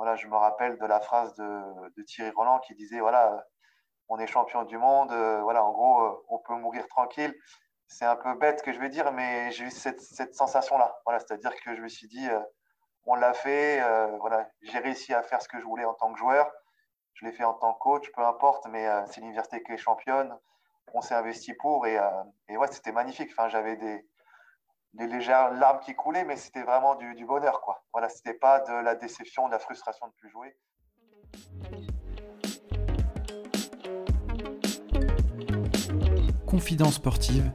voilà, je me rappelle de la phrase de, Thierry Roland qui disait voilà, on est champion du monde, voilà, en gros, on peut mourir tranquille. C'est un peu bête que je vais dire, mais j'ai eu cette, cette sensation-là. Voilà, C'est-à-dire que je me suis dit, on l'a fait, voilà, j'ai réussi à faire ce que je voulais en tant que joueur. Je l'ai fait en tant que coach, peu importe, mais c'est l'université qui est championne. On s'est investi pour et, et ouais, c'était magnifique. Enfin, j'avais des, des légères larmes qui coulaient, mais c'était vraiment du, du, bonheur. Quoi. Voilà, c'était pas de la déception, de la frustration de plus jouer. Confidence sportive,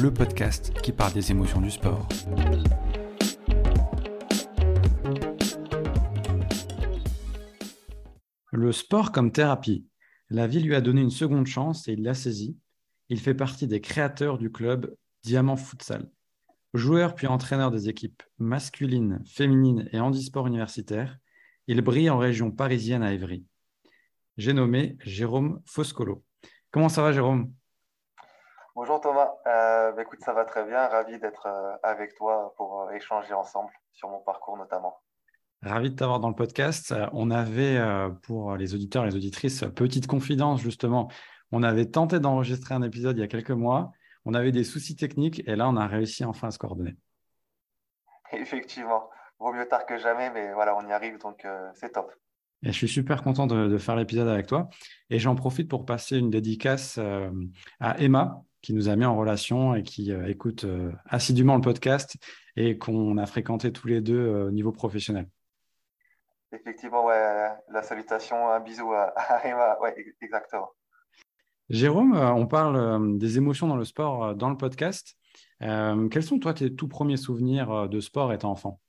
le podcast qui parle des émotions du sport. Le sport comme thérapie. La vie lui a donné une seconde chance et il l'a saisie. Il fait partie des créateurs du club Diamant Futsal. Joueur puis entraîneur des équipes masculines, féminines et handisport universitaire, il brille en région parisienne à Évry. J'ai nommé Jérôme Foscolo. Comment ça va Jérôme? Bonjour Thomas, euh, bah, écoute ça va très bien, ravi d'être euh, avec toi pour euh, échanger ensemble sur mon parcours notamment. Ravi de t'avoir dans le podcast. On avait pour les auditeurs et les auditrices petite confidence justement. On avait tenté d'enregistrer un épisode il y a quelques mois on avait des soucis techniques et là, on a réussi enfin à se coordonner. Effectivement, vaut mieux tard que jamais, mais voilà, on y arrive, donc euh, c'est top. Et je suis super content de, faire l'épisode avec toi. Et j'en profite pour passer une dédicace euh, à Emma, qui nous a mis en relation et qui euh, écoute assidûment le podcast et qu'on a fréquenté tous les deux au niveau professionnel. Effectivement, ouais, la salutation, un bisou à, à Emma, ouais, exactement. Jérôme, euh, on parle euh, des émotions dans le sport euh, dans le podcast. quels sont, toi, tes tout premiers souvenirs de sport étant enfant?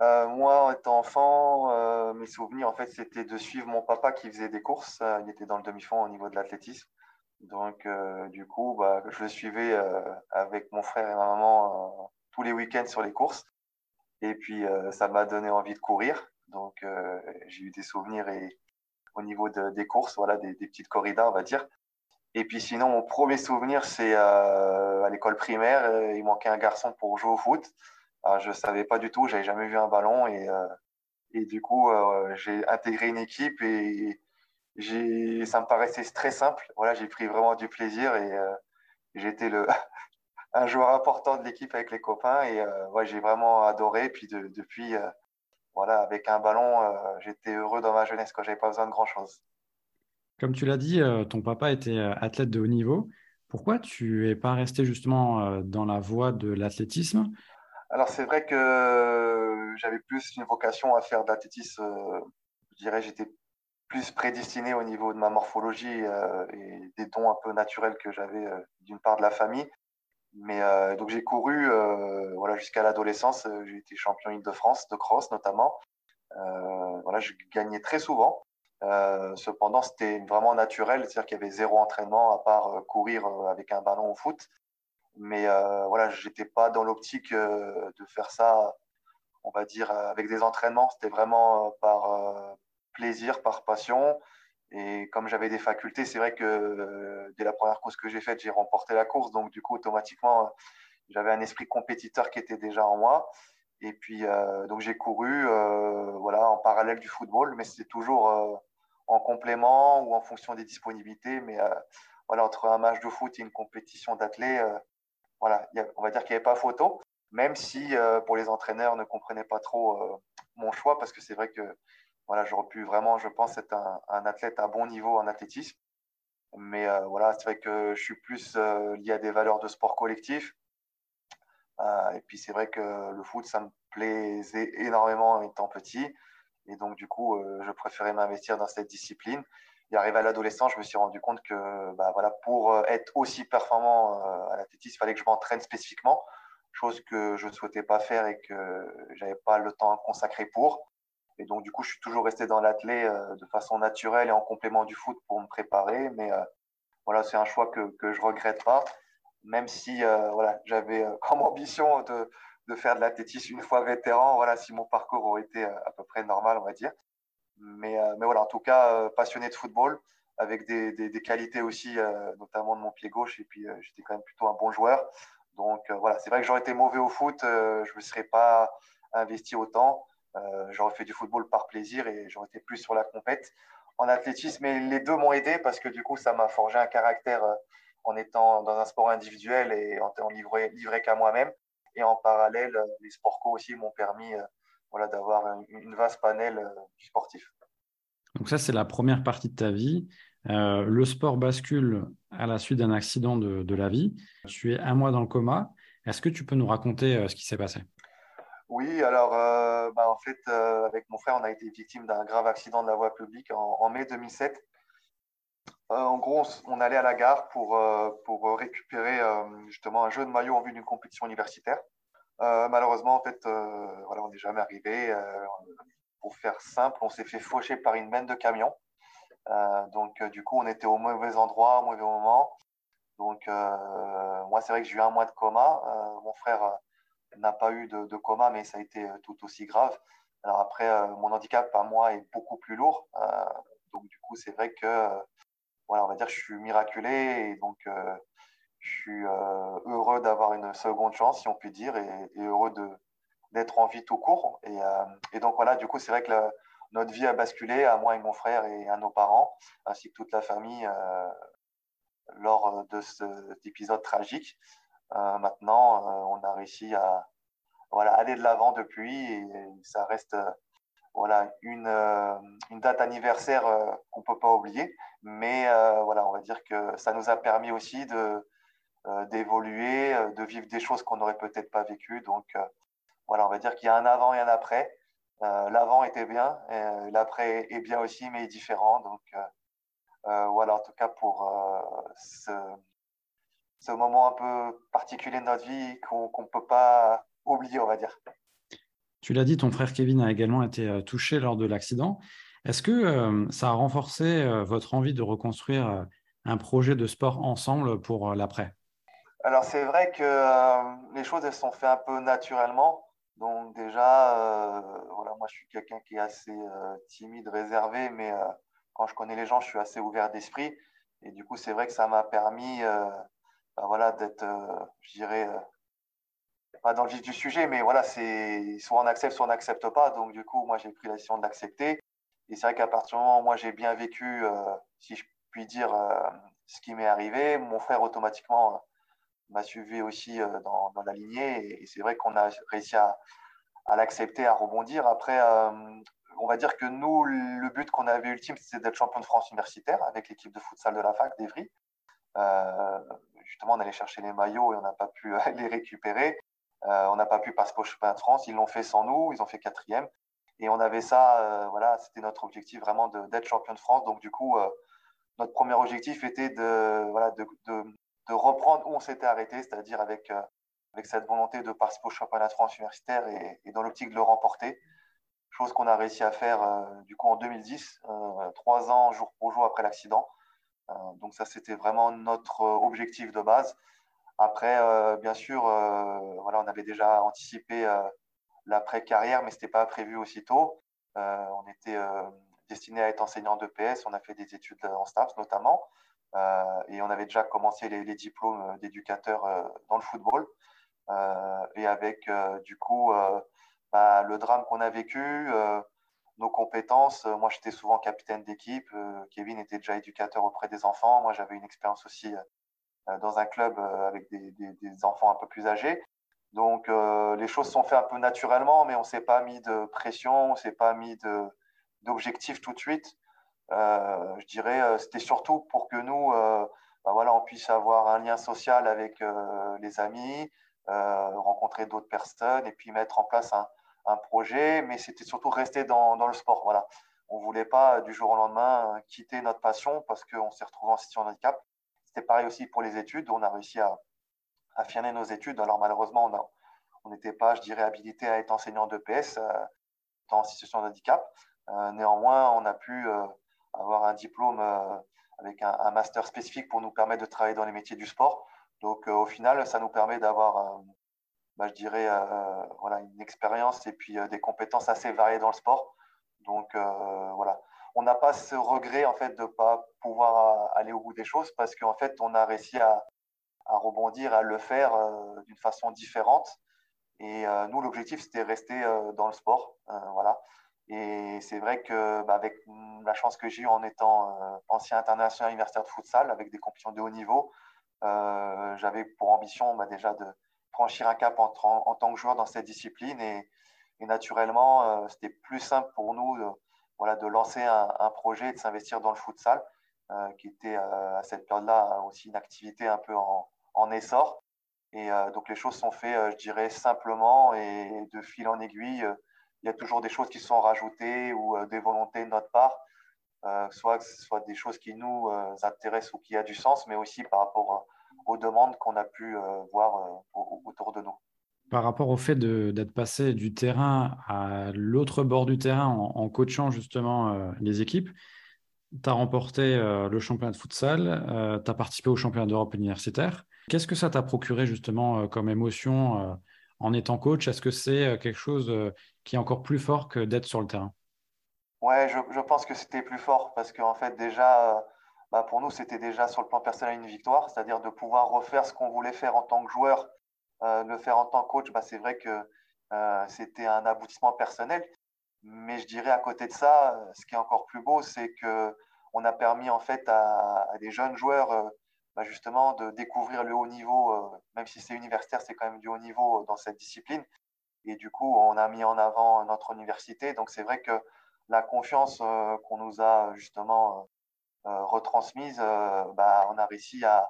Moi, étant enfant, mes souvenirs, en fait, c'était de suivre mon papa qui faisait des courses. il était dans le demi-fond au niveau de l'athlétisme. Donc, du coup, bah, je le suivais avec mon frère et ma maman tous les week-ends sur les courses. Et puis, ça m'a donné envie de courir. Donc, j'ai eu des souvenirs et, au niveau des courses, voilà, des, petites corridas, on va dire. Et puis sinon, mon premier souvenir, c'est euh, à l'école primaire, euh, il manquait un garçon pour jouer au foot. je ne savais pas du tout, j'avais jamais vu un ballon et, euh, et du coup, j'ai intégré une équipe et, ça me paraissait très simple. Voilà, j'ai pris vraiment du plaisir et j'étais le un joueur important de l'équipe avec les copains et ouais, j'ai vraiment adoré. Puis depuis, voilà, avec un ballon, euh, j'étais heureux dans ma jeunesse quand j'avais pas besoin de grand chose. Comme tu l'as dit, euh, ton papa était euh, athlète de haut niveau. Pourquoi tu n'es pas resté justement dans la voie de l'athlétisme? Alors c'est vrai que j'avais plus une vocation à faire de l'athlétisme. je dirais j'étais plus prédestiné au niveau de ma morphologie et des dons un peu naturels que j'avais d'une part de la famille. Euh, donc j'ai couru euh, voilà, jusqu'à l'adolescence. Euh, j'ai été champion Île-de-France de cross notamment. voilà, je gagnais très souvent. cependant, c'était vraiment naturel, c'est-à-dire qu'il y avait zéro entraînement à part courir avec un ballon au foot. Mais voilà, j'étais pas dans l'optique de faire ça, on va dire, avec des entraînements. C'était vraiment par plaisir, par passion. Et comme j'avais des facultés, c'est vrai que euh, dès la première course que j'ai faite, j'ai remporté la course. Donc, du coup, automatiquement, j'avais un esprit compétiteur qui était déjà en moi. Et puis, euh, donc, j'ai couru euh, voilà, en parallèle du football, mais c'était toujours en complément ou en fonction des disponibilités. Mais voilà, entre un match de foot et une compétition d'athlètes, voilà, on va dire qu'il n'y avait pas photo, même si pour les entraîneurs ne comprenaient pas trop mon choix, parce que c'est vrai que voilà, j'aurais pu vraiment, je pense, être un, athlète à bon niveau en athlétisme. Mais euh, voilà, c'est vrai que je suis plus euh, lié à des valeurs de sport collectif. Euh, et puis c'est vrai que le foot, ça me plaisait énormément étant petit. Et donc, du coup, je préférais m'investir dans cette discipline. Et arrivé à l'adolescence, je me suis rendu compte que bah, voilà, pour être aussi performant à l'athlétisme, il fallait que je m'entraîne spécifiquement, chose que je ne souhaitais pas faire et que je n'avais pas le temps à consacrer pour. Et donc, du coup, je suis toujours resté dans l'athlé euh, de façon naturelle et en complément du foot pour me préparer. Mais euh, voilà, c'est un choix que, que je regrette pas, même si euh, voilà, j'avais comme ambition de, de faire de l'athlétisme une fois vétéran. Voilà, si mon parcours aurait été à peu près normal, on va dire. Mais, mais voilà, en tout cas, passionné de football, avec des, des, des qualités aussi, notamment de mon pied gauche. Et puis, j'étais quand même plutôt un bon joueur. Donc voilà, c'est vrai que j'aurais été mauvais au foot, je ne me serais pas investi autant. J'aurais fait du football par plaisir et j'aurais été plus sur la compète en athlétisme. Et les deux m'ont aidé parce que du coup, ça m'a forgé un caractère en étant dans un sport individuel et en étant livré, livré qu'à moi-même. Et en parallèle, les sports co aussi m'ont permis voilà, d'avoir une, vaste panel sportif. Donc ça, c'est la première partie de ta vie. Euh, le sport bascule à la suite d'un accident de, la vie. Tu es un mois dans le coma. Est-ce que tu peux nous raconter euh, ce qui s'est passé? Oui, alors euh, bah, en fait, avec mon frère, on a été victime d'un grave accident de la voie publique en, mai 2007. en gros, on allait à la gare pour, récupérer justement un jeu de maillot en vue d'une compétition universitaire. malheureusement, en fait, on n'est jamais arrivé. pour faire simple, on s'est fait faucher par une benne de camions. Euh, donc, euh, du coup, on était au mauvais endroit, au mauvais moment. Donc, euh, moi, c'est vrai que j'ai eu un mois de coma. mon frère n'a pas eu de, coma, mais ça a été tout aussi grave. Alors après, mon handicap à moi est beaucoup plus lourd. donc, du coup, c'est vrai que, voilà, on va dire que je suis miraculé et donc je suis heureux d'avoir une seconde chance, si on peut dire, et, heureux d'être en vie tout court. Et, et, donc, voilà, du coup, c'est vrai que notre vie a basculé à moi et mon frère et à nos parents, ainsi que toute la famille euh, lors de cet épisode tragique. Euh, maintenant, euh, on a réussi à aller de l'avant depuis et ça reste voilà, une, date anniversaire qu'on ne peut pas oublier. Mais on va dire que ça nous a permis aussi d'évoluer, de vivre des choses qu'on n'aurait peut-être pas vécues. Donc on va dire qu'il y a un avant et un après. Euh, l'avant était bien, euh, l'après est bien aussi, mais différent. Donc euh, voilà, en tout cas pour ce, ce, moment un peu particulier de notre vie qu'on ne peut pas oublier, on va dire. Tu l'as dit, ton frère Kevin a également été touché lors de l'accident. Est-ce que ça a renforcé votre envie de reconstruire un projet de sport ensemble pour l'après? Alors c'est vrai que les choses elles sont faites un peu naturellement. Donc déjà, euh, voilà, moi je suis quelqu'un qui est assez euh, timide, réservé, mais euh, quand je connais les gens, je suis assez ouvert d'esprit. Et du coup, c'est vrai que ça m'a permis bah, voilà, d'être, je dirais, pas dans le vif du sujet, mais voilà, c'est soit on accepte, soit on n'accepte pas. Donc du coup, moi j'ai pris la décision de l'accepter. Et c'est vrai qu'à partir du moment où moi j'ai bien vécu, si je puis dire, ce qui m'est arrivé, mon frère automatiquement m'a suivi aussi euh, dans, la lignée. Et, c'est vrai qu'on a réussi à, à l'accepter, à rebondir. Après, euh, on va dire que nous, le but qu'on avait ultime, c'était d'être champion de France universitaire avec l'équipe de futsal de la fac d'Evry. Euh, justement, on allait chercher les maillots et on n'a pas pu les récupérer. on n'a pas pu passer au championnat de France. Ils l'ont fait sans nous. Ils ont fait quatrième. Et on avait ça, voilà, c'était notre objectif vraiment d'être champion de France. Donc, du coup, notre premier objectif était de, voilà, de, de, reprendre où on s'était arrêté, c'est-à-dire avec, euh, avec cette volonté de participer au championnat de France universitaire et, dans l'optique de le remporter. Chose qu'on a réussi à faire euh, du coup en 2010, euh, trois ans jour pour jour après l'accident. Donc ça, c'était vraiment notre objectif de base. Après, bien sûr, voilà, on avait déjà anticipé l'après-carrière, mais ce n'était pas prévu aussitôt. on était destiné à être enseignant de PS, on a fait des études en STAPS notamment. Euh, et on avait déjà commencé les, diplômes d'éducateur euh, dans le football. Euh, et avec du coup bah, le drame qu'on a vécu, nos compétences. Moi, j'étais souvent capitaine d'équipe. Kevin était déjà éducateur auprès des enfants. Moi, j'avais une expérience aussi dans un club avec des, enfants un peu plus âgés. Donc, les choses sont faites un peu naturellement, mais on ne s'est pas mis de pression, on ne s'est pas mis d'objectifs tout de suite. Euh, je dirais, euh, c'était surtout pour que nous, euh, bah voilà, on puisse avoir un lien social avec les amis, rencontrer d'autres personnes et puis mettre en place un, un projet. Mais c'était surtout rester dans, le sport. Voilà. On ne voulait pas du jour au lendemain quitter notre passion parce qu'on s'est retrouvé en situation de handicap. C'était pareil aussi pour les études. On a réussi à affiner nos études. Alors malheureusement, on n'était pas, je dirais, habilité à être enseignant d'EPS euh, en situation de handicap. néanmoins, on a pu avoir un diplôme euh, avec un, master spécifique pour nous permettre de travailler dans les métiers du sport. Donc, euh, au final, ça nous permet d'avoir, euh, bah, je dirais, voilà, une expérience et puis des compétences assez variées dans le sport. Donc, voilà. On n'a pas ce regret, en fait, de pas pouvoir aller au bout des choses parce qu'en fait, on a réussi à, à rebondir, à le faire d'une façon différente. Et nous, l'objectif, c'était rester dans le sport. voilà. Et c'est vrai que bah, avec la chance que j'ai eue en étant ancien international universitaire de futsal, avec des compétitions de haut niveau, j'avais pour ambition bah, déjà de franchir un cap en, tant que joueur dans cette discipline. Et, naturellement, c'était plus simple pour nous voilà, de lancer un, projet et de s'investir dans le futsal, euh, qui était euh, à cette période-là aussi une activité un peu en, essor. Et euh, donc les choses sont faites, je dirais, simplement et de fil en aiguille. il y a toujours des choses qui sont rajoutées ou des volontés de notre part, soit que ce soit des choses qui nous intéressent ou qui a du sens, mais aussi par rapport aux demandes qu'on a pu voir autour de nous. Par rapport au fait d'être passé du terrain à l'autre bord du terrain en, coachant justement euh, les équipes, tu as remporté euh, le championnat de futsal, euh, tu as participé au championnat d'Europe universitaire. Qu'est-ce que ça t'a procuré justement comme émotion en étant coach? Est-ce que c'est quelque chose qui est encore plus fort que d'être sur le terrain? Ouais, je, pense que c'était plus fort parce qu'en fait déjà, bah, pour nous, c'était déjà sur le plan personnel une victoire, c'est-à-dire de pouvoir refaire ce qu'on voulait faire en tant que joueur euh, le faire en tant que coach, bah, c'est vrai que euh, c'était un aboutissement personnel. Mais je dirais à côté de ça, ce qui est encore plus beau, c'est que on a permis en fait à, des jeunes joueurs euh, bah, justement de découvrir le haut niveau, même si c'est universitaire, c'est quand même du haut niveau dans cette discipline. Et du coup, on a mis en avant notre université. Donc c'est vrai que la confiance qu'on nous a justement retransmise, bah, on a réussi à,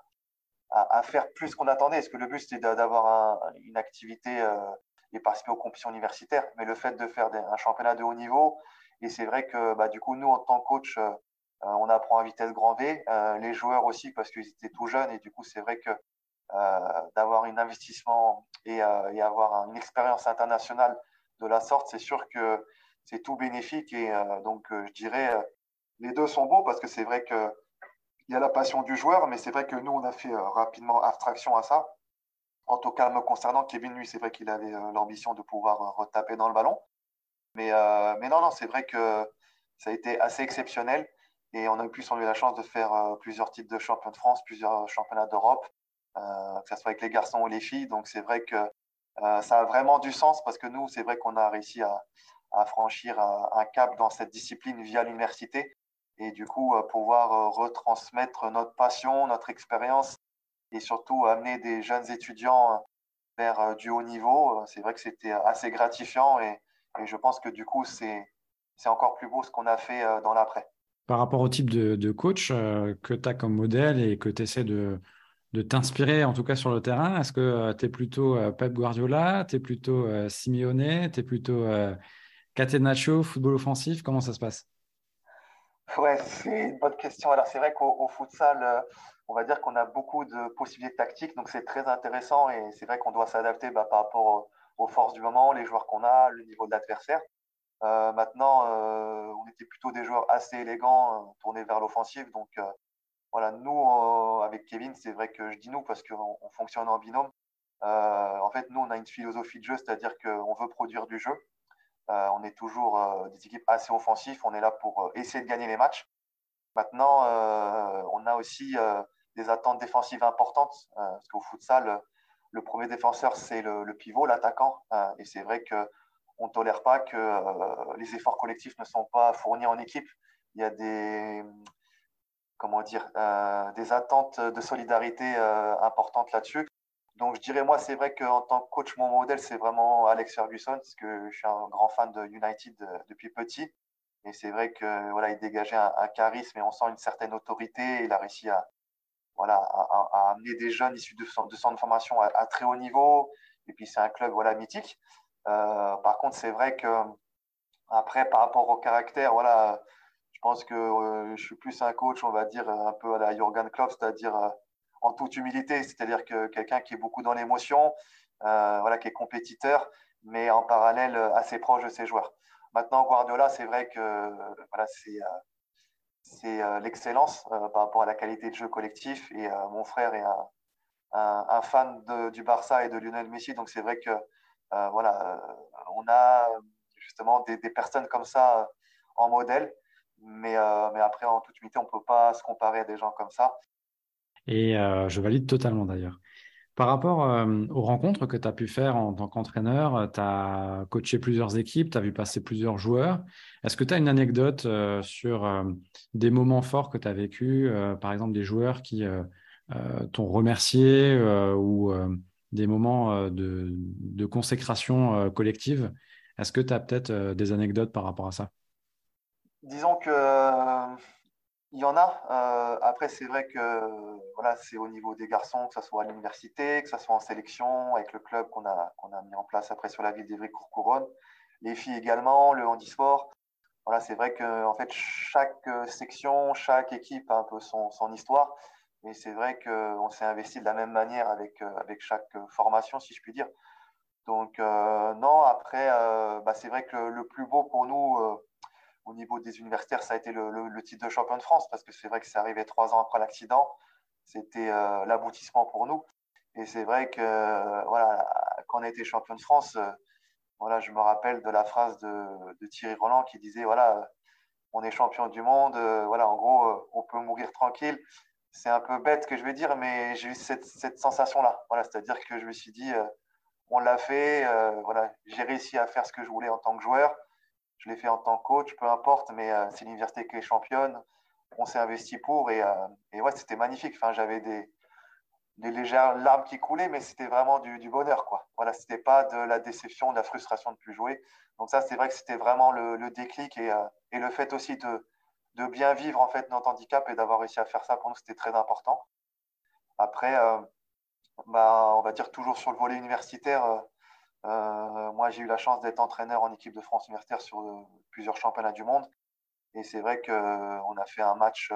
à, faire plus qu'on attendait. Parce que le but, c'était d'avoir une activité euh, et participer aux compétitions universitaires. Mais le fait de faire un championnat de haut niveau, et c'est vrai que bah, du coup, nous, en tant que coach, euh, on apprend à vitesse grand V. Euh, les joueurs aussi, parce qu'ils étaient tout jeunes. Et du coup, c'est vrai que d'avoir un investissement et, et, avoir une expérience internationale de la sorte, c'est sûr que c'est tout bénéfique. Et donc, je dirais, les deux sont beaux parce que c'est vrai que il y a la passion du joueur, mais c'est vrai que nous, on a fait euh, rapidement abstraction à ça. En tout cas, me concernant, Kevin, lui, c'est vrai qu'il avait euh, l'ambition de pouvoir euh, retaper dans le ballon. Mais, non, non, c'est vrai que ça a été assez exceptionnel. Et on a eu la chance de faire plusieurs titres de champion de France, plusieurs championnats d'Europe, que ce soit avec les garçons ou les filles. Donc c'est vrai que ça a vraiment du sens parce que nous, c'est vrai qu'on a réussi à franchir un cap dans cette discipline via l'université et du coup pouvoir euh, retransmettre notre passion, notre expérience et surtout amener des jeunes étudiants euh, vers euh, du haut niveau. C'est vrai que c'était assez gratifiant et, je pense que du coup c'est encore plus beau ce qu'on a fait dans l'après. Par rapport au type de, de coach que tu as comme modèle et que tu essaies de, de t'inspirer, en tout cas sur le terrain, est-ce que tu es plutôt Pep Guardiola, tu es plutôt Simeone, tu es plutôt Catenaccio, football offensif Comment ça se passe? Ouais, c'est une bonne question. Alors, c'est vrai qu'au futsal, euh, on va dire qu'on a beaucoup de possibilités tactiques, donc c'est très intéressant et c'est vrai qu'on doit s'adapter bah, par rapport aux, forces du moment, les joueurs qu'on a, le niveau de l'adversaire. Euh, maintenant, euh, on était plutôt des joueurs assez élégants, tournés vers l'offensive. Donc, voilà, nous, avec Kevin, c'est vrai que je dis nous parce qu'on fonctionne en binôme. en fait, nous, on a une philosophie de jeu, c'est-à-dire qu'on veut produire du jeu. Euh, on est toujours euh, des équipes assez offensives. On est là pour euh, essayer de gagner les matchs. Maintenant, on a aussi des attentes défensives importantes. parce qu'au futsal, le premier défenseur, c'est le, pivot, l'attaquant. et c'est vrai qu'on ne tolère pas que les efforts collectifs ne sont pas fournis en équipe. Il y a des, comment dire, des attentes de solidarité importantes là-dessus. Donc, je dirais, moi, c'est vrai qu'en tant que coach, mon modèle, c'est vraiment Alex Ferguson, parce que je suis un grand fan de United euh, depuis petit. Et c'est vrai que voilà, il dégageait un, charisme et on sent une certaine autorité. Il a réussi à, voilà, à, amener des jeunes issus de, centres de formation à, très haut niveau. Et puis, c'est un club voilà, mythique. Euh, par contre, c'est vrai que après, par rapport au caractère, voilà, je pense que euh, je suis plus un coach, on va dire, un peu à la Jurgen Klopp, c'est-à-dire en toute humilité, c'est-à-dire que quelqu'un qui est beaucoup dans l'émotion, euh, voilà, qui est compétiteur, mais en parallèle euh, assez proche de ses joueurs. Maintenant, Guardiola, c'est vrai que voilà, c'est euh, l'excellence par rapport à la qualité de jeu collectif. Et mon frère est un, fan du Barça et de Lionel Messi, donc c'est vrai que voilà, on a justement des, personnes comme ça en modèle, mais, mais après, en toute humilité, on ne peut pas se comparer à des gens comme ça. Et euh, je valide totalement d'ailleurs. Par rapport aux rencontres que tu as pu faire en tant qu'entraîneur, tu as coaché plusieurs équipes, tu as vu passer plusieurs joueurs. Est-ce que tu as une anecdote sur des moments forts que tu as vécu, par exemple des joueurs qui t'ont remercié ou des moments de, consécration collective? Est-ce que tu as peut-être des anecdotes par rapport à ça? Disons que il y en a. Euh, après, c'est vrai que voilà, c'est au niveau des garçons, que ce soit à l'université, que ce soit en sélection, avec le club qu'on a, qu'on a mis en place après sur la ville d'Evry-Courcouronne. Les filles également, le handisport. Voilà, c'est vrai que en fait, chaque section, chaque équipe a un peu son, histoire. Et c'est vrai qu'on s'est investi de la même manière avec, avec chaque formation, si je puis dire. Donc, euh, non, après, euh, bah, c'est vrai que le plus beau pour nous, au niveau des universitaires, ça a été le, titre de champion de France parce que c'est vrai que c'est arrivé trois ans après l'accident. C'était euh, l'aboutissement pour nous. Et c'est vrai que euh, voilà, quand on a été champion de France, euh, voilà, je me rappelle de la phrase de, Thierry Roland qui disait voilà, on est champion du monde, voilà, en gros, on peut mourir tranquille. C'est un peu bête que je vais dire, mais j'ai eu cette, cette sensation-là. Voilà, C'est-à-dire que je me suis dit, on l'a fait, voilà, j'ai réussi à faire ce que je voulais en tant que joueur je l'ai fait en tant que coach, peu importe, mais euh, c'est l'université qui est championne. On s'est investi pour et, euh, ouais, c'était magnifique. J'avais des, légères larmes qui coulaient, mais c'était vraiment du, bonheur. Quoi. Voilà, c'était pas de la déception, de la frustration de plus jouer. Donc ça, c'est vrai que c'était vraiment le, déclic et, euh, et, le fait aussi de, de, bien vivre en fait notre handicap et d'avoir réussi à faire ça pour nous, c'était très important. Après, bah, on va dire toujours sur le volet universitaire euh, moi, j'ai eu la chance d'être entraîneur en équipe de France universitaire sur euh, plusieurs championnats du monde. Et c'est vrai qu'on euh, a fait un match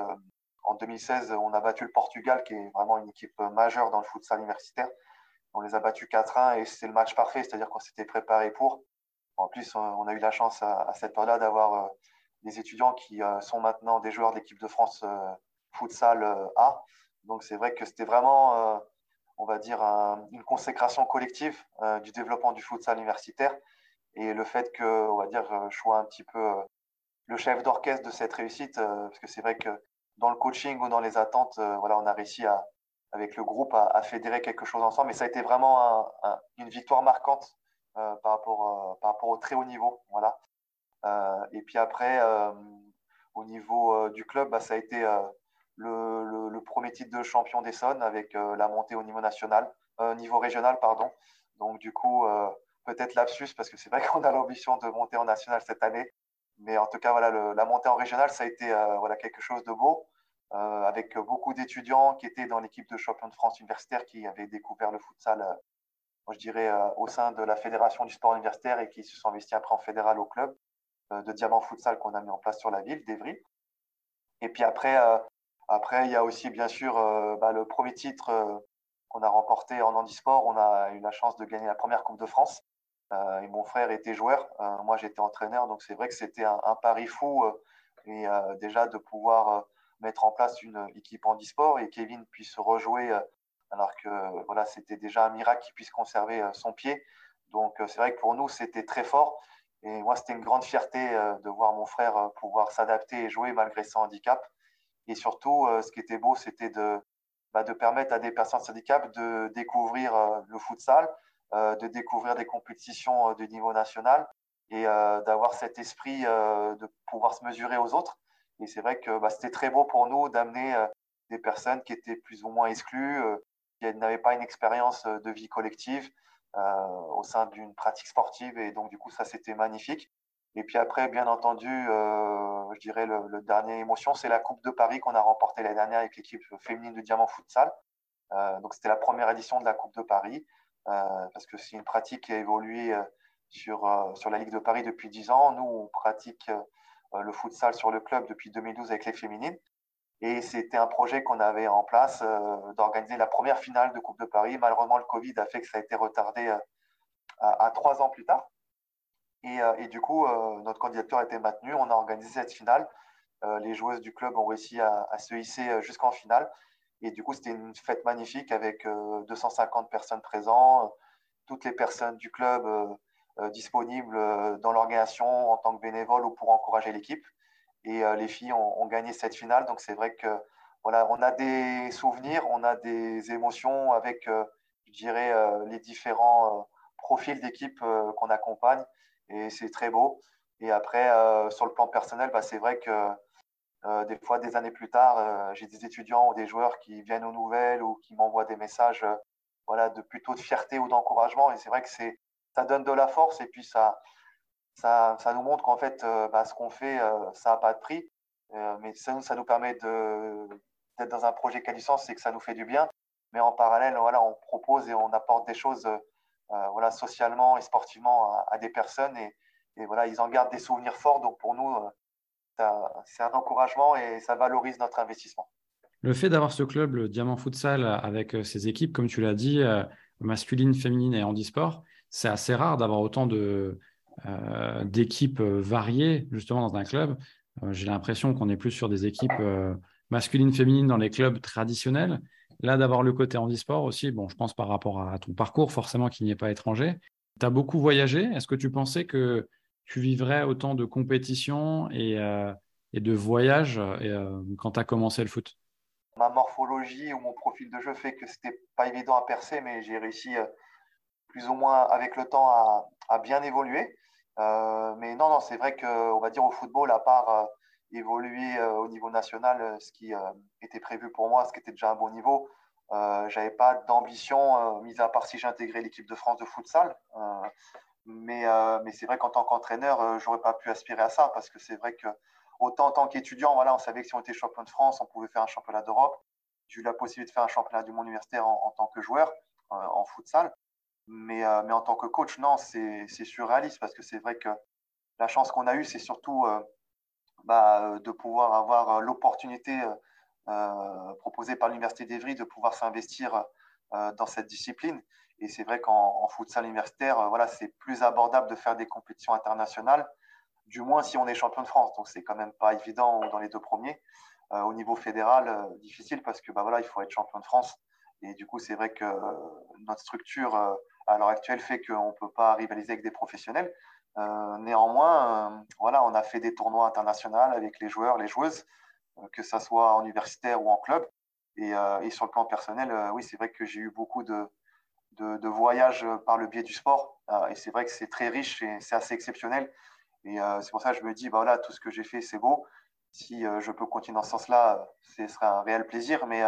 en 2016. On a battu le Portugal, qui est vraiment une équipe majeure dans le futsal universitaire. On les a battus 4-1 et c'est le match parfait, c'est-à-dire qu'on s'était préparé pour. En plus, on a eu la chance à, cette période-là d'avoir des étudiants qui sont maintenant des joueurs de l'équipe de France futsal A. Donc c'est vrai que c'était vraiment on va dire, une consécration collective euh, du développement du futsal universitaire et le fait que, on va dire, je sois un petit peu euh, le chef d'orchestre de cette réussite, euh, parce que c'est vrai que dans le coaching ou dans les attentes, voilà, on a réussi à, avec le groupe à, fédérer quelque chose ensemble. Mais ça a été vraiment une victoire marquante par, rapport, par rapport au très haut niveau. Voilà. et puis après, au niveau du club, bah, ça a été le, premier titre de champion d'Essonne avec euh, la montée au niveau national, euh, niveau régional, pardon. Donc du coup, euh, peut-être lapsus parce que c'est vrai qu'on a l'ambition de monter en national cette année. Mais en tout cas, voilà, la montée en régional, ça a été voilà, quelque chose de beau, avec beaucoup d'étudiants qui étaient dans l'équipe de champion de France universitaire qui avaient découvert le futsal, je dirais, au sein de la fédération du sport universitaire et qui se sont investis après en fédéral au club de Diamant Futsal qu'on a mis en place sur la ville d'Evry. Et puis après, après, il y a aussi bien sûr euh, bah, le premier titre euh, qu'on a remporté en handisport. On a eu la chance de gagner la première Coupe de France. Euh, mon frère était joueur, moi j'étais entraîneur, donc c'est vrai que c'était un, pari fou et déjà de pouvoir mettre en place une équipe handisport et Kevin puisse rejouer alors que voilà c'était déjà un miracle qu'il puisse conserver son pied. Donc c'est vrai que pour nous c'était très fort et moi c'était une grande fierté de voir mon frère pouvoir s'adapter et jouer malgré son handicap. Et surtout, euh, ce qui était beau, c'était de, bah, permettre à des personnes handicap de découvrir euh, le futsal, euh, de découvrir des compétitions de niveau national et d'avoir cet esprit de pouvoir se mesurer aux autres. Et c'est vrai que bah, c'était très beau pour nous d'amener des personnes qui étaient plus ou moins exclues, qui n'avaient pas une expérience de vie collective au sein d'une pratique sportive. Et donc, du coup, ça, c'était magnifique. Et puis après, bien entendu, euh, je dirais le, dernier émotion, c'est la Coupe de Paris qu'on a remportée l'année dernière avec l'équipe féminine de Diamant Futsal. Euh, donc c'était la première édition de la Coupe de Paris, euh, parce que c'est une pratique qui a évolué sur, sur la Ligue de Paris depuis 10 ans. Nous, on pratique le futsal sur le club depuis 2012 avec les féminines. Et c'était un projet qu'on avait en place d'organiser la première finale de Coupe de Paris. Malheureusement, le Covid a fait que ça a été retardé à, à trois ans plus tard. Et, euh, et, du coup, euh, notre candidature a été maintenue. On a organisé cette finale. Euh, les joueuses du club ont réussi à, se hisser jusqu'en finale. Et du coup, c'était une fête magnifique avec 250 personnes présentes, toutes les personnes du club disponibles dans l'organisation en tant que bénévoles ou pour encourager l'équipe. Et les filles ont, ont, gagné cette finale. Donc, c'est vrai que voilà, on a des souvenirs, on a des émotions avec je dirais, les différents profils d'équipe qu'on accompagne. Et c'est très beau. Et après, sur le plan personnel, bah, c'est vrai que des fois, des années plus tard, j'ai des étudiants ou des joueurs qui viennent aux nouvelles ou qui m'envoient des messages voilà, de plutôt de fierté ou d'encouragement. Et c'est vrai que c'est, ça donne de la force et puis ça, ça, nous montre qu'en fait, bah, ce qu'on fait, ça n'a pas de prix. mais ça, ça nous permet de, d'être dans un projet sens, c'est que ça nous fait du bien. Mais en parallèle, voilà, on propose et on apporte des choses euh, voilà, socialement et sportivement à, des personnes. Et, voilà, ils en gardent des souvenirs forts. Donc pour nous, euh, c'est un encouragement et ça valorise notre investissement. Le fait d'avoir ce club, le Diamant Futsal, avec euh, ses équipes, comme tu l'as dit, masculine, féminine et handisport, c'est assez rare d'avoir autant de, d'équipes variées justement dans un club. J'ai l'impression qu'on est plus sur des équipes masculines, féminines dans les clubs traditionnels. Là, d'avoir le côté handisport aussi, bon, je pense par rapport à ton parcours, forcément qu'il n'y est pas étranger. Tu as beaucoup voyagé. Est-ce que tu pensais que tu vivrais autant de compétitions et, euh, de voyages euh, quand tu as commencé le foot? Ma morphologie ou mon profil de jeu fait que c'était pas évident à percer, mais j'ai réussi euh, plus ou moins avec le temps à, bien évoluer. mais non, non, c'est vrai qu'on va dire au football, à part évoluer euh, au niveau national, euh, ce qui euh, était prévu pour moi, ce qui était déjà un bon niveau. Euh, j'avais pas d'ambition, mis à part si j'intégrais l'équipe de France de futsal. mais, mais c'est vrai qu'en tant qu'entraîneur, j'aurais pas pu aspirer à ça parce que c'est vrai que autant en tant qu'étudiant, voilà, on savait que si on était champion de France, on pouvait faire un championnat d'Europe. J'ai eu la possibilité de faire un championnat du monde universitaire en, tant que joueur en futsal. Mais, mais en tant que coach, non, c'est surréaliste parce que c'est vrai que la chance qu'on a eue, c'est surtout bah, euh, de pouvoir avoir euh, l'opportunité euh, proposée par l'Université d'Evry de pouvoir s'investir dans cette discipline. Et c'est vrai qu'en futsal universitaire, voilà, c'est plus abordable de faire des compétitions internationales, du moins si on est champion de France. Donc, c'est quand même pas évident dans les deux premiers. au niveau fédéral, difficile parce que bah, voilà, il faut être champion de France. Et du coup, c'est vrai que notre structure à l'heure actuelle fait qu'on ne peut pas rivaliser avec des professionnels. Euh, néanmoins, euh, voilà, on a fait des tournois internationaux avec les joueurs, les joueuses, euh, que ce soit en universitaire ou en club. Et, sur le plan personnel, oui, c'est vrai que j'ai eu beaucoup de, de, voyages par le biais du sport. et c'est vrai que c'est très riche et c'est assez exceptionnel. Et c'est pour ça que je me dis, bah voilà, tout ce que j'ai fait, c'est beau. Si je peux continuer dans ce sens-là, ce sera un réel plaisir. Mais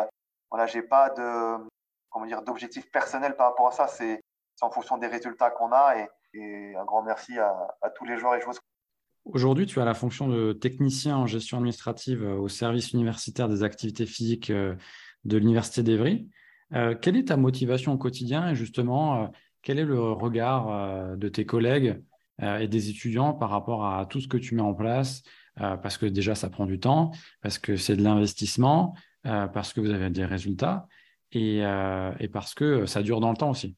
voilà, j'ai pas d'objectif personnel par rapport à ça. C'est en fonction des résultats qu'on a. Et, et un grand merci à, tous les joueurs et joueuses. Aujourd'hui, tu as la fonction de technicien en gestion administrative euh, au service universitaire des activités physiques euh, de l'Université d'Evry. Euh, quelle est ta motivation au quotidien et justement, quel est le regard de tes collègues et des étudiants par rapport à tout ce que tu mets en place Parce que déjà, ça prend du temps, parce que c'est de l'investissement, parce que vous avez des résultats et, et parce que ça dure dans le temps aussi?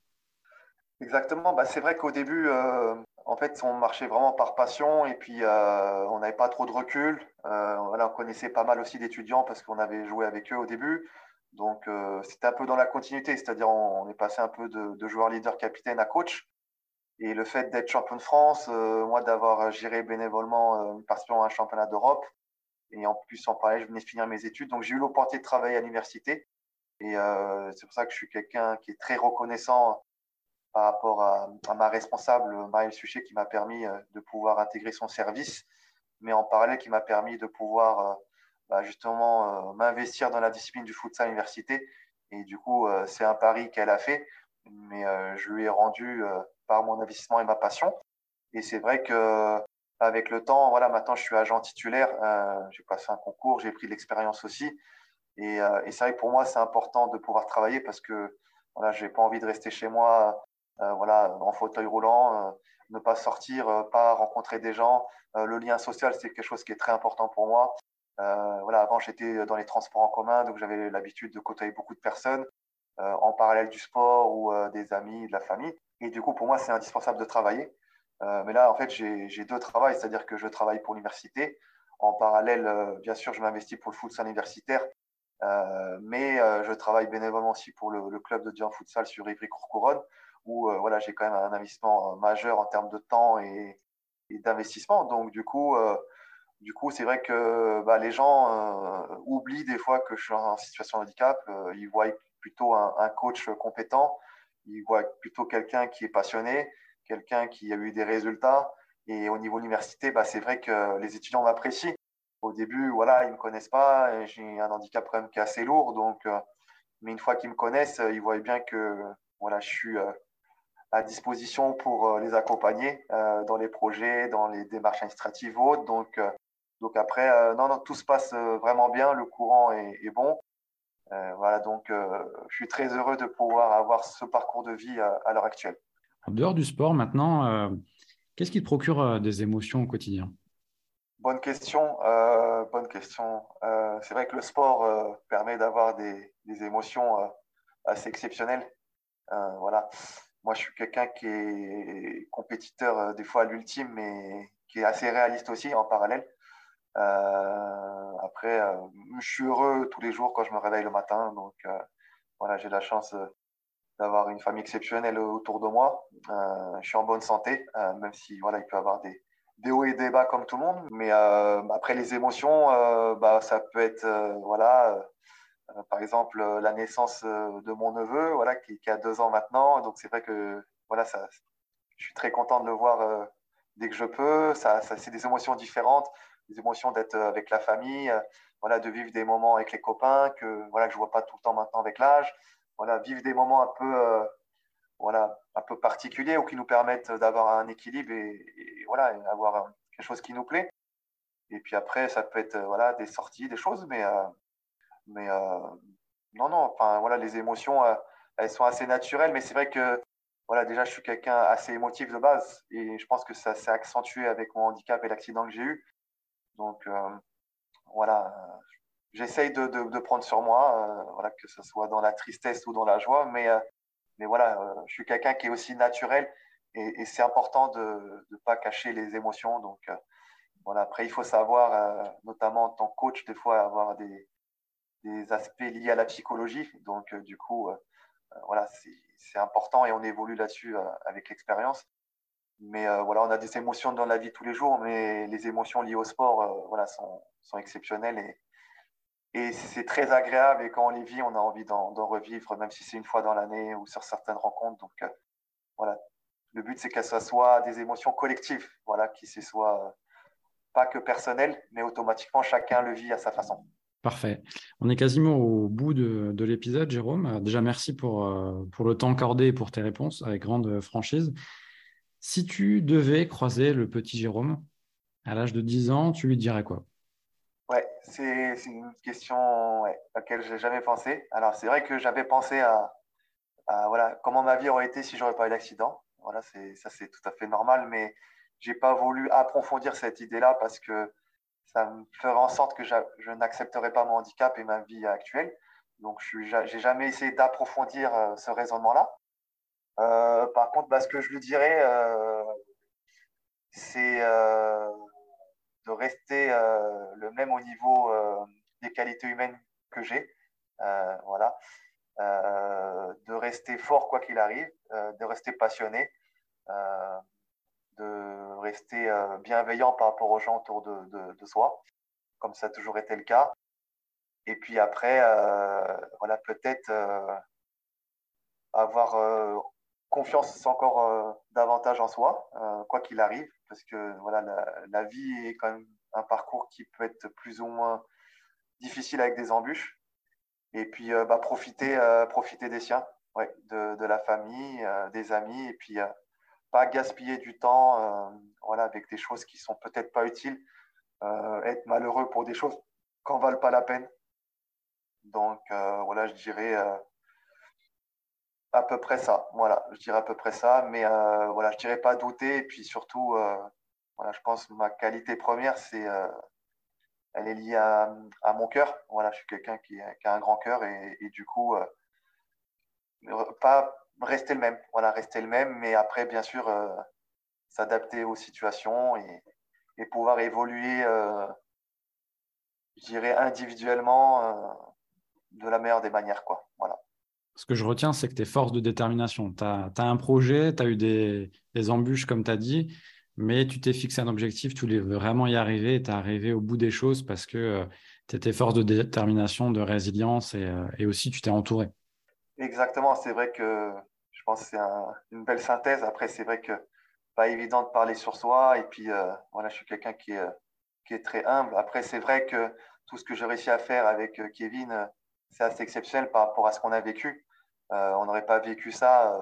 Exactement. Bah, c'est vrai qu'au début, euh, en fait, on marchait vraiment par passion et puis euh, on n'avait pas trop de recul. Euh, voilà, on connaissait pas mal aussi d'étudiants parce qu'on avait joué avec eux au début. Donc, c'était un peu dans la continuité, c'est-à-dire on, est passé un peu de, joueur leader capitaine à coach. Et le fait d'être champion de France, moi d'avoir géré bénévolement une participation à un championnat d'Europe, et en plus en parallèle, je venais de finir mes études, donc j'ai eu l'opportunité de travailler à l'université. Et c'est pour ça que je suis quelqu'un qui est très reconnaissant par rapport à, ma responsable, Maëlle Suchet, qui m'a permis euh, de pouvoir intégrer son service, mais en parallèle qui m'a permis de pouvoir euh, bah, justement euh, m'investir dans la discipline du futsal université. Et du coup, c'est un pari qu'elle a fait, mais je lui ai rendu par mon investissement et ma passion. Et c'est vrai que avec le temps, voilà, maintenant je suis agent titulaire, j'ai passé un concours, j'ai pris de l'expérience aussi. Et, c'est vrai que pour moi, c'est important de pouvoir travailler parce que voilà, je n'ai pas envie de rester chez moi voilà, en fauteuil roulant, euh, ne pas sortir, euh, pas rencontrer des gens. le lien social, c'est quelque chose qui est très important pour moi. voilà, avant, j'étais dans les transports en commun, donc j'avais l'habitude de côtoyer beaucoup de personnes en parallèle du sport ou des amis, de la famille. Et du coup, pour moi, c'est indispensable de travailler. mais là, en fait, j'ai deux travails, c'est-à-dire que je travaille pour l'université. En parallèle, bien sûr, je m'investis pour le futsal universitaire, mais je travaille bénévolement aussi pour le, club de Dian Futsal sur Ivry-Courcouronne où euh, voilà, j'ai quand même un investissement euh, majeur en termes de temps et, d'investissement. Donc, du coup, euh, du coup, c'est vrai que bah, les gens oublient des fois que je suis en situation de handicap. ils voient plutôt un, coach compétent ils voient plutôt quelqu'un qui est passionné, quelqu'un qui a eu des résultats. Et au niveau de bah, c'est vrai que les étudiants m'apprécient. Au début, voilà, ils ne me connaissent pas. J'ai un handicap quand même qui est assez lourd. Donc, mais une fois qu'ils me connaissent, ils voient bien que voilà, je suis à disposition pour euh, les accompagner dans les projets, dans les démarches administratives autres. Donc, donc après, non, non, tout se passe vraiment bien. Le courant est, est bon. voilà, donc je suis très heureux de pouvoir avoir ce parcours de vie à l'heure actuelle. En dehors du sport, maintenant, Qu'est-ce qui te procure euh, des émotions au quotidien? Bonne question. Euh, bonne question. Euh, c'est vrai que le sport permet d'avoir des, émotions assez exceptionnelles. voilà. Moi, je suis quelqu'un qui est compétiteur des fois à l'ultime, mais qui est assez réaliste aussi en parallèle. après, je suis heureux tous les jours quand je me réveille le matin. Donc, voilà, j'ai la chance d'avoir une famille exceptionnelle autour de moi. Euh, je suis en bonne santé, euh, même si voilà, il peut y avoir des, hauts et des bas comme tout le monde. Mais euh, après les émotions, bah, ça peut être voilà, par exemple la naissance de mon neveu, voilà, qui, a deux ans maintenant. Donc c'est vrai que voilà, ça, je suis très content de le voir dès que je peux. Ça, ça c'est des émotions différentes, des émotions d'être avec la famille, voilà, de vivre des moments avec les copains que voilà que je vois pas tout le temps maintenant avec l'âge voilà, vivre des moments un peu, euh, voilà, un peu particuliers ou qui nous permettent d'avoir un équilibre et, voilà, avoir quelque chose qui nous plaît. Et puis après, ça peut être voilà, des sorties, des choses, mais, euh, mais euh, non, non, enfin voilà, les émotions, elles sont assez naturelles, mais c'est vrai que voilà, déjà, je suis quelqu'un assez émotif de base et je pense que ça s'est accentué avec mon handicap et l'accident que j'ai eu. Donc, voilà, j'essaye de, de, prendre sur moi, euh, voilà, que ce soit dans la tristesse ou dans la joie, mais, euh, mais voilà, euh, je suis quelqu'un qui est aussi naturel et, c'est important de ne pas cacher les émotions. Donc, voilà, après, il faut savoir, notamment en tant que coach, des fois avoir des, des aspects liés à la psychologie. Donc, du coup, voilà, c'est important et on évolue là-dessus avec l'expérience. Mais voilà, on a des émotions dans la vie tous les jours, mais les émotions liées au sport, voilà, sont, exceptionnelles et, c'est très agréable et quand on les vit, on a envie d'en revivre, même si c'est une fois dans l'année ou sur certaines rencontres. Donc euh, voilà, le but c'est que ce soit des émotions collectives, voilà, qui ne soit euh, pas que personnel, mais automatiquement chacun le vit à sa façon. Parfait. On est quasiment au bout de, de l'épisode, Jérôme. Déjà, merci pour, euh, pour le temps accordé et pour tes réponses avec grande franchise. Si tu devais croiser le petit Jérôme à l'âge de 10 ans, tu lui dirais quoi? Ouais, c'est une question à laquelle je n'ai jamais pensé. Alors, c'est vrai que j'avais pensé à, voilà, comment ma vie aurait été si j'aurais pas eu l'accident. Voilà, ça, c'est tout à fait normal, mais j'ai pas voulu approfondir cette idée-là parce que ça me ferait en sorte que je n'accepterais pas mon handicap et ma vie actuelle. Donc, je n'ai jamais essayé d'approfondir euh, ce raisonnement-là. Euh, par contre, bah, ce que je lui dirais, euh, c'est de rester le même au niveau des qualités humaines que j'ai. Voilà. de rester fort quoi qu'il arrive, de rester passionné, rester bienveillant par rapport aux gens autour de, soi, comme ça a toujours été le cas. Et puis après, voilà, peut-être avoir confiance encore davantage en soi, quoi qu'il arrive, parce que voilà, la, vie est quand même un parcours qui peut être plus ou moins difficile avec des embûches. Et puis, euh, bah, profiter, euh, profiter des siens, de, la famille, euh, des amis, et puis pas gaspiller du temps voilà, avec des choses qui sont peut-être pas utiles, être malheureux pour des choses qui n'en valent pas la peine. Donc, voilà, je dirais à peu près ça. Voilà, je dirais à peu près ça, mais euh, voilà, je dirais pas douter. Et puis surtout, euh, voilà, je pense que ma qualité première, c'est, euh, elle est liée à, mon cœur. Voilà, je suis quelqu'un qui, a un grand cœur et du coup, pas rester le même. Voilà, rester le même, mais après, bien sûr, s'adapter aux situations et, et pouvoir évoluer, je dirais individuellement de la meilleure des manières, quoi. Voilà ce que je retiens, c'est que tu es force de détermination. Tu as, un projet, tu as eu des, embûches, comme tu as dit, mais tu t'es fixé un objectif, tu voulais vraiment y arriver et tu es arrivé au bout des choses parce que euh, tu étais force de détermination, de résilience et, euh, aussi tu t'es entouré. Exactement, c'est vrai que je pense que c'est une belle synthèse. Après, c'est vrai que pas évident de parler sur soi. Et puis, voilà, je suis quelqu'un qui est, qui est très humble. Après, c'est vrai que tout ce que j'ai réussi à faire avec Kevin, c'est assez exceptionnel par rapport à ce qu'on a vécu. on n'aurait pas vécu ça,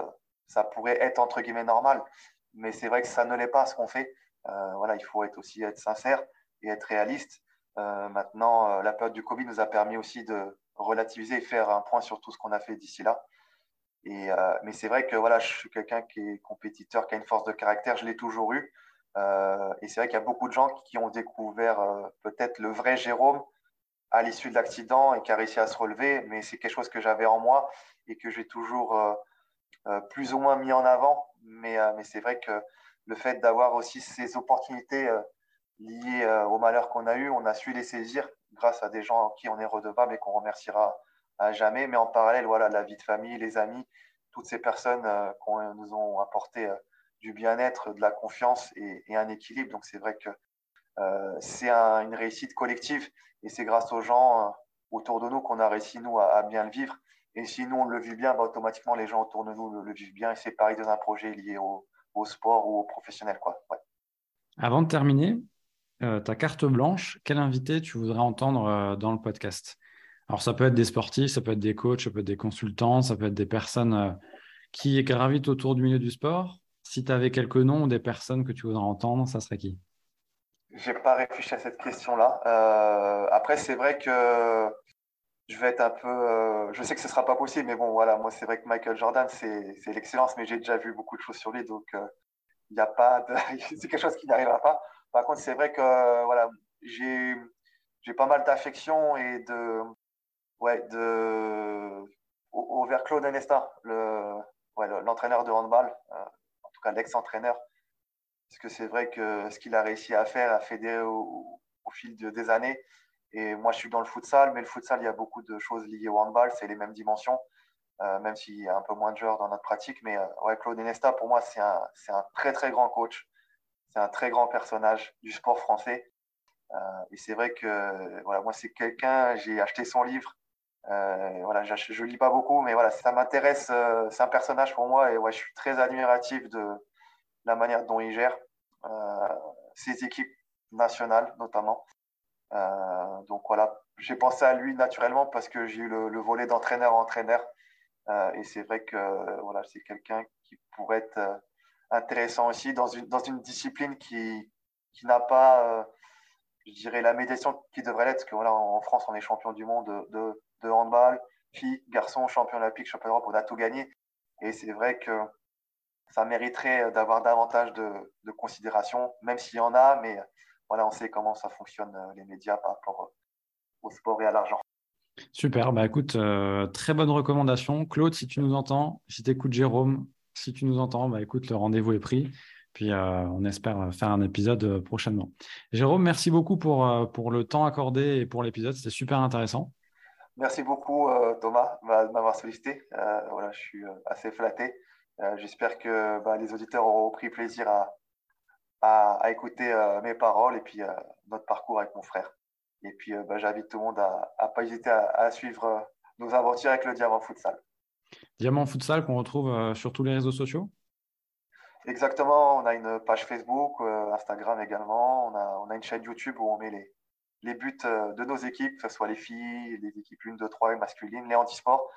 ça pourrait être entre guillemets normal. Mais c'est vrai que ça ne l'est pas ce qu'on fait. voilà, il faut être aussi être sincère et être réaliste. maintenant, la période du Covid nous a permis aussi de relativiser et faire un point sur tout ce qu'on a fait d'ici là. Et, euh, mais c'est vrai que voilà, je suis quelqu'un qui est compétiteur, qui a une force de caractère, je l'ai toujours eu. Euh, et c'est vrai qu'il y a beaucoup de gens qui ont découvert euh, peut-être le vrai Jérôme à l'issue de l'accident et qui a réussi à se relever, mais c'est quelque chose que j'avais en moi et que j'ai toujours plus ou moins mis en avant. Mais, mais c'est vrai que le fait d'avoir aussi ces opportunités liées au malheur qu'on a eu, on a su les saisir grâce à des gens à qui on est redevable et qu'on remerciera à jamais. Mais en parallèle, voilà, la vie de famille, les amis, toutes ces personnes euh, qui nous ont apporté euh, du bien-être, de la confiance et, un équilibre. Donc c'est vrai que euh, c'est une réussite collective et c'est grâce aux gens autour de nous qu'on a réussi, nous, à, bien le vivre. Et si nous, on le vit bien, bah, automatiquement, les gens autour de nous le, vivent bien. Et c'est pareil dans un projet lié au, sport ou au professionnel. Quoi. Avant de terminer, ta carte blanche, quel invité tu voudrais entendre dans le podcast? Alors, ça peut être des sportifs, ça peut être des coachs, ça peut être des consultants, ça peut être des personnes euh, qui gravitent autour du milieu du sport. Si tu avais quelques noms ou des personnes que tu voudrais entendre, ça serait qui? Je n'ai pas réfléchi à cette question-là. Euh, après, c'est vrai que je vais être un peu. Euh, je sais que ce ne sera pas possible, mais bon, voilà, moi, c'est vrai que Michael Jordan, c'est l'excellence, mais j'ai déjà vu beaucoup de choses sur lui, donc il n'y a pas de. c'est quelque chose qui n'arrivera pas. Par contre, c'est vrai que voilà, j'ai pas mal d'affection et de, ouais, de, au, vers Claude Nesta, le, l'entraîneur de handball, euh, en tout cas l'ex-entraîneur. Parce que c'est vrai que ce qu'il a réussi à faire a fédéré au, au fil de, des années. Et moi, je suis dans le futsal, mais le futsal, il y a beaucoup de choses liées au handball, c'est les mêmes dimensions, euh, même s'il y a un peu moins de joueurs dans notre pratique. Mais euh, ouais, Claude Nesta, pour moi, c'est un, c'est un très, très grand coach. C'est un très grand personnage du sport français. Euh, et c'est vrai que voilà, moi, c'est quelqu'un, j'ai acheté son livre euh, voilà, je ne lis pas beaucoup, mais voilà, ça m'intéresse. Euh, c'est un personnage pour moi et ouais, je suis très admiratif de la manière dont il gère ses équipes nationales, notamment. donc voilà, j'ai pensé à lui naturellement parce que j'ai eu le, volet d'entraîneur-entraîneur. et c'est vrai que voilà, c'est quelqu'un qui pourrait être intéressant aussi dans une, discipline qui, qui n'a pas, je dirais, la médiation qui devrait l'être. Parce que voilà, en France, on est champion du monde de, handball, filles, garçons, champion olympique, champion d'Europe, on a tout gagné. Et c'est vrai que ça mériterait d'avoir davantage de, considération, même s'il y en a, mais voilà, on sait comment ça fonctionne euh, les médias par rapport euh, au sport et à l'argent. Super, bah écoute, euh, très bonne recommandation. Claude, si tu nous entends, si tu écoutes Jérôme, si tu nous entends, bah écoute, le rendez-vous est pris. Puis on espère faire un épisode prochainement. Jérôme, merci beaucoup pour, le temps accordé et pour l'épisode. C'était super intéressant. Merci beaucoup, euh, Thomas, de m'avoir sollicité. Euh, je suis euh, assez flatté. J'espère que bah, les auditeurs auront pris plaisir à, écouter mes paroles et puis notre parcours avec mon frère. Et puis, bah, j'invite tout le monde à ne pas hésiter à, suivre nos aventures avec le Diamant Futsal. Diamant Futsal qu'on retrouve sur tous les réseaux sociaux? Exactement, on a une page Facebook, Instagram également, on a, on a une chaîne YouTube où on met les, les buts euh, de nos équipes, que ce soit les filles, les équipes 1, 2, 3 masculines, les handisports.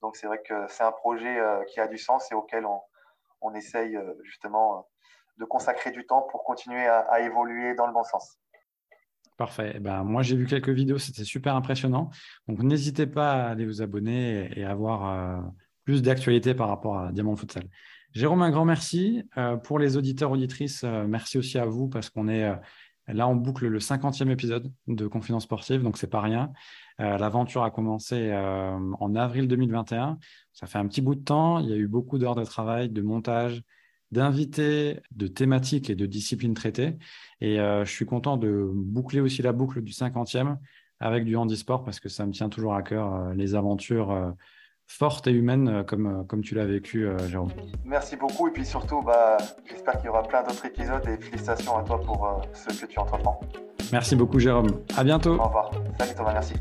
Donc c'est vrai que c'est un projet euh, qui a du sens et auquel on, on essaye euh, justement de consacrer du temps pour continuer à, évoluer dans le bon sens. Parfait. Eh ben, moi, j'ai vu quelques vidéos, c'était super impressionnant. Donc, n'hésitez pas à aller vous abonner et, avoir plus d'actualité par rapport à Diamant Futsal. Jérôme, un grand merci. pour les auditeurs, auditrices, merci aussi à vous parce qu'on est Là, on boucle le 50e épisode de Confidence Sportive, donc c'est pas rien. Euh, l'aventure a commencé euh, en avril 2021. Ça fait un petit bout de temps. Il y a eu beaucoup d'heures de travail, de montage, d'invités, de thématiques et de disciplines traitées. Et euh, je suis content de boucler aussi la boucle du 50e avec du handisport parce que ça me tient toujours à cœur les aventures forte et humaine euh, comme, euh, comme tu l'as vécu, euh, Jérôme. Merci beaucoup et puis surtout, bah, j'espère qu'il y aura plein d'autres épisodes et félicitations à toi pour ce que tu entreprends. Merci beaucoup, Jérôme. À bientôt. Au revoir. Salut Thomas, merci.